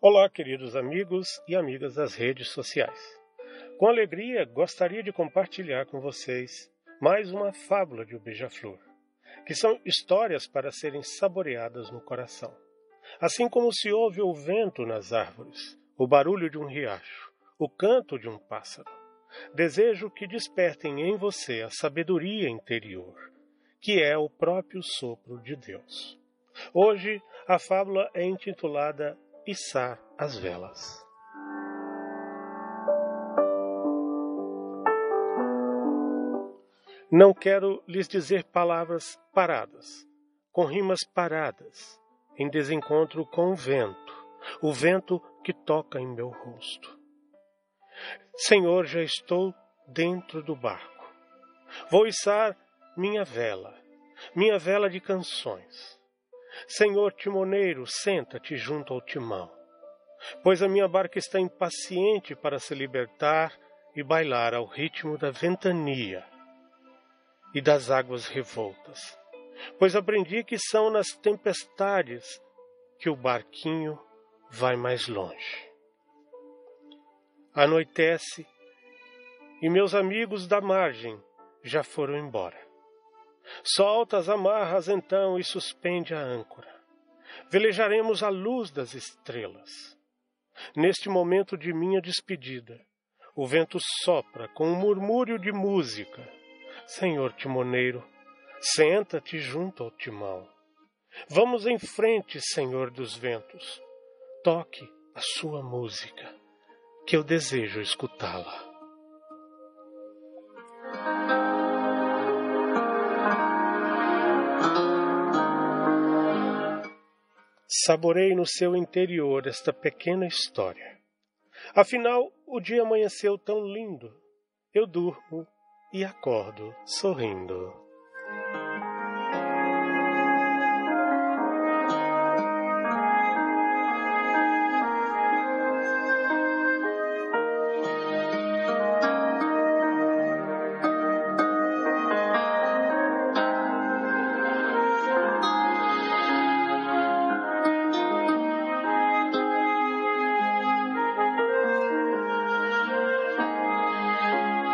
Olá, queridos amigos e amigas das redes sociais. Com alegria, gostaria de compartilhar com vocês mais uma fábula de O Beija-Flor, que são histórias para serem saboreadas no coração. Assim como se ouve o vento nas árvores, o barulho de um riacho, o canto de um pássaro. Desejo que despertem em você a sabedoria interior, que é o próprio sopro de Deus. Hoje a fábula é intitulada içar as velas. Não quero lhes dizer palavras paradas, com rimas paradas, em desencontro com o vento, o vento que toca em meu rosto. Senhor, já estou dentro do barco. Vou içar minha vela, minha vela de canções. Senhor timoneiro, senta-te junto ao timão, pois a minha barca está impaciente para se libertar e bailar ao ritmo da ventania e das águas revoltas, pois aprendi que são nas tempestades que o barquinho vai mais longe. Anoitece e meus amigos da margem já foram embora. Solta as amarras então e suspende a âncora. Velejaremos à luz das estrelas. Neste momento de minha despedida, o vento sopra com um murmúrio de música. Senhor timoneiro, senta-te junto ao timão. Vamos em frente, Senhor dos ventos. Toque a sua música, que eu desejo escutá-la. Saborei no seu interior esta pequena história. Afinal, o dia amanheceu tão lindo. Eu durmo e acordo sorrindo.